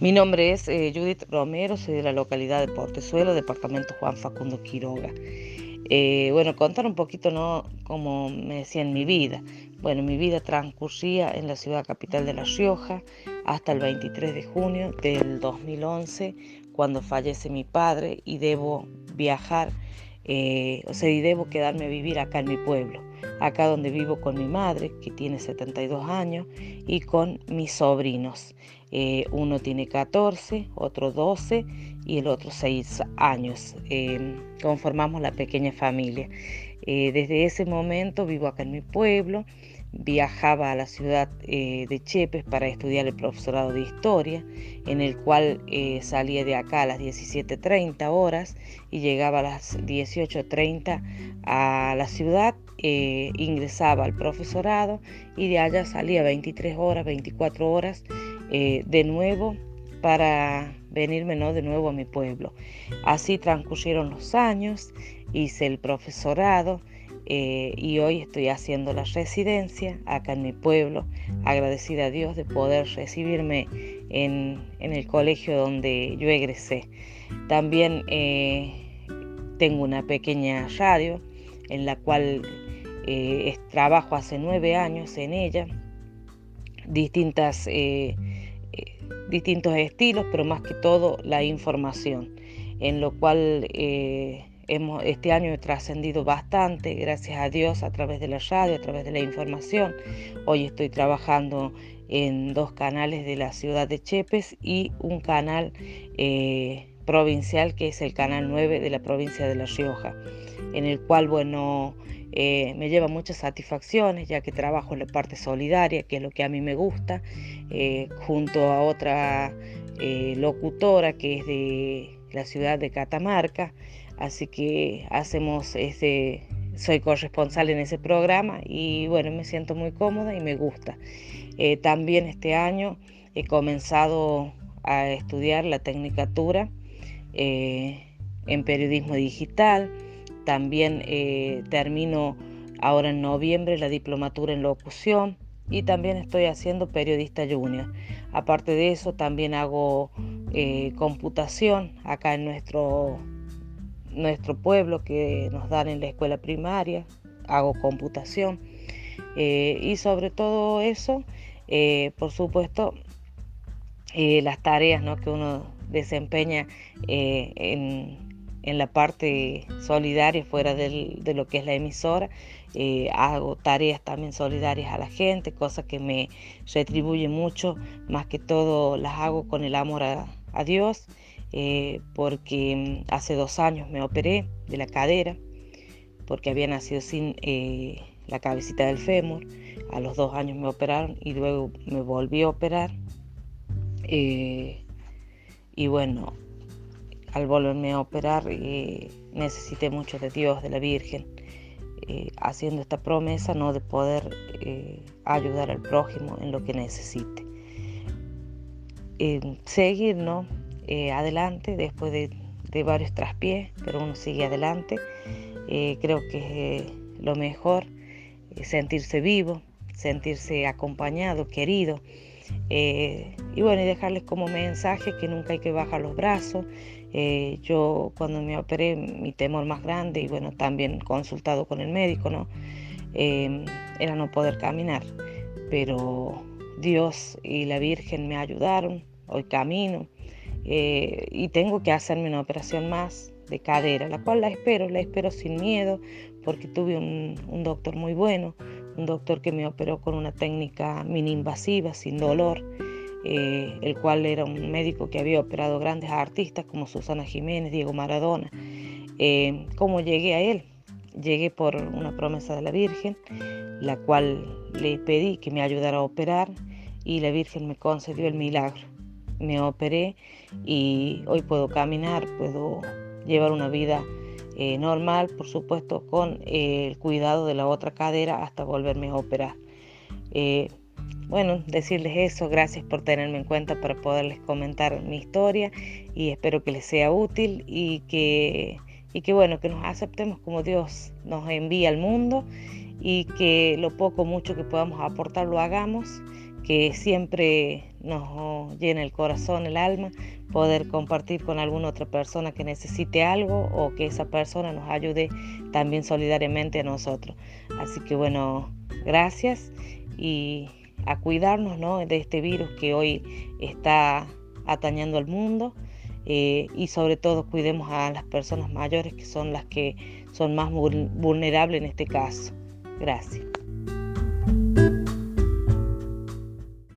Mi nombre es eh, Judith Romero, soy de la localidad de Portezuelo, departamento Juan Facundo Quiroga. Eh, bueno, contar un poquito, ¿no? Como me decía en mi vida. Bueno, mi vida transcurría en la ciudad capital de La Rioja hasta el 23 de junio del 2011, cuando fallece mi padre y debo viajar, eh, o sea, y debo quedarme a vivir acá en mi pueblo, acá donde vivo con mi madre, que tiene 72 años, y con mis sobrinos. Eh, uno tiene 14, otro 12 y el otro 6 años. Em, conformamos la pequeña familia. Eh, desde ese momento vivo acá en mi pueblo, viajaba a la ciudad eh, de Chepes para estudiar el profesorado de historia, en el cual salía de acá a las 17.30 horas y llegaba a las 18.30 a la ciudad, ingresaba al profesorado y de allá salía 23 horas, 24 horas eh, de nuevo para venirme ¿no? de nuevo a mi pueblo. Así transcurrieron los años, hice el profesorado eh, y hoy estoy haciendo la residencia acá en mi pueblo, agradecida a Dios de poder recibirme en, el colegio donde yo egresé. También eh, tengo una pequeña radio en la cual trabajo hace nueve años en ella, distintas distintos estilos, pero más que todo la información, en lo cual eh, hemos, este año he trascendido bastante, gracias a Dios, a través de la radio, a través de la información. Hoy estoy trabajando en dos canales de la ciudad de Chepes y un canal eh, provincial que es el canal 9 de la provincia de La Rioja, en el cual, bueno, eh, me lleva muchas satisfacciones ya que trabajo en la parte solidaria, que es lo que a mí me gusta, eh, junto a otra locutora que es de la ciudad de Catamarca. Así que hacemos ese, soy corresponsal en ese programa y bueno, me siento muy cómoda y me gusta. también este año he comenzado a estudiar la tecnicatura en periodismo digital también eh, termino ahora en noviembre la diplomatura en locución y también estoy haciendo periodista junior. Aparte de eso, también hago eh, computación acá en nuestro, nuestro pueblo que nos dan en la escuela primaria. Hago computación. Eh, y sobre todo eso, por supuesto, las tareas que uno desempeña en en la parte solidaria fuera de lo que es la emisora. Eh, hago tareas también solidarias a la gente, cosas que me retribuyen mucho, más que todo las hago con el amor a, Dios, eh, porque mm, hace dos años me operé de la cadera, porque había nacido sin eh, la cabecita del fémur, a los dos años me operaron y luego me volví a operar. y bueno, al volverme a operar eh, necesité mucho de Dios, de la Virgen, eh, haciendo esta promesa ¿no? de poder eh, ayudar al prójimo en lo que necesite. seguir ¿no? Adelante después de, varios traspiés, pero uno sigue adelante. creo que es lo mejor sentirse vivo, sentirse acompañado, querido. y bueno, y dejarles como mensaje que nunca hay que bajar los brazos, eh, yo cuando me operé, mi temor más grande, y bueno, también consultado con el médico, ¿no? Em, era no poder caminar. Pero Dios y la Virgen me ayudaron, hoy camino, eh, y tengo que hacerme una operación más de cadera, la cual la espero, la espero sin miedo, porque tuve un, un doctor muy bueno, un doctor que me operó con una técnica mini invasiva, sin dolor. Eh, el cual era un médico que había operado grandes artistas como Susana Jiménez, Diego Maradona. Eh, ¿Cómo llegué a él? Llegué por una promesa de la Virgen, la cual le pedí que me ayudara a operar y la Virgen me concedió el milagro. Me operé y hoy puedo caminar, puedo llevar una vida eh, normal, por supuesto, con el cuidado de la otra cadera hasta volverme a operar. Bueno, decirles eso, gracias por tenerme en cuenta para poderles comentar mi historia y espero que les sea útil y que, y que bueno, que nos aceptemos como Dios nos envía al mundo y que lo poco mucho que podamos aportar lo hagamos, que siempre nos llena el corazón, el alma, poder compartir con alguna otra persona que necesite algo o que esa persona nos ayude también solidariamente a nosotros. Así que bueno, gracias y a cuidarnos ¿no? de este virus que hoy está atañando al mundo eh, y sobre todo cuidemos a las personas mayores que son las que son más vulnerables en este caso. Gracias.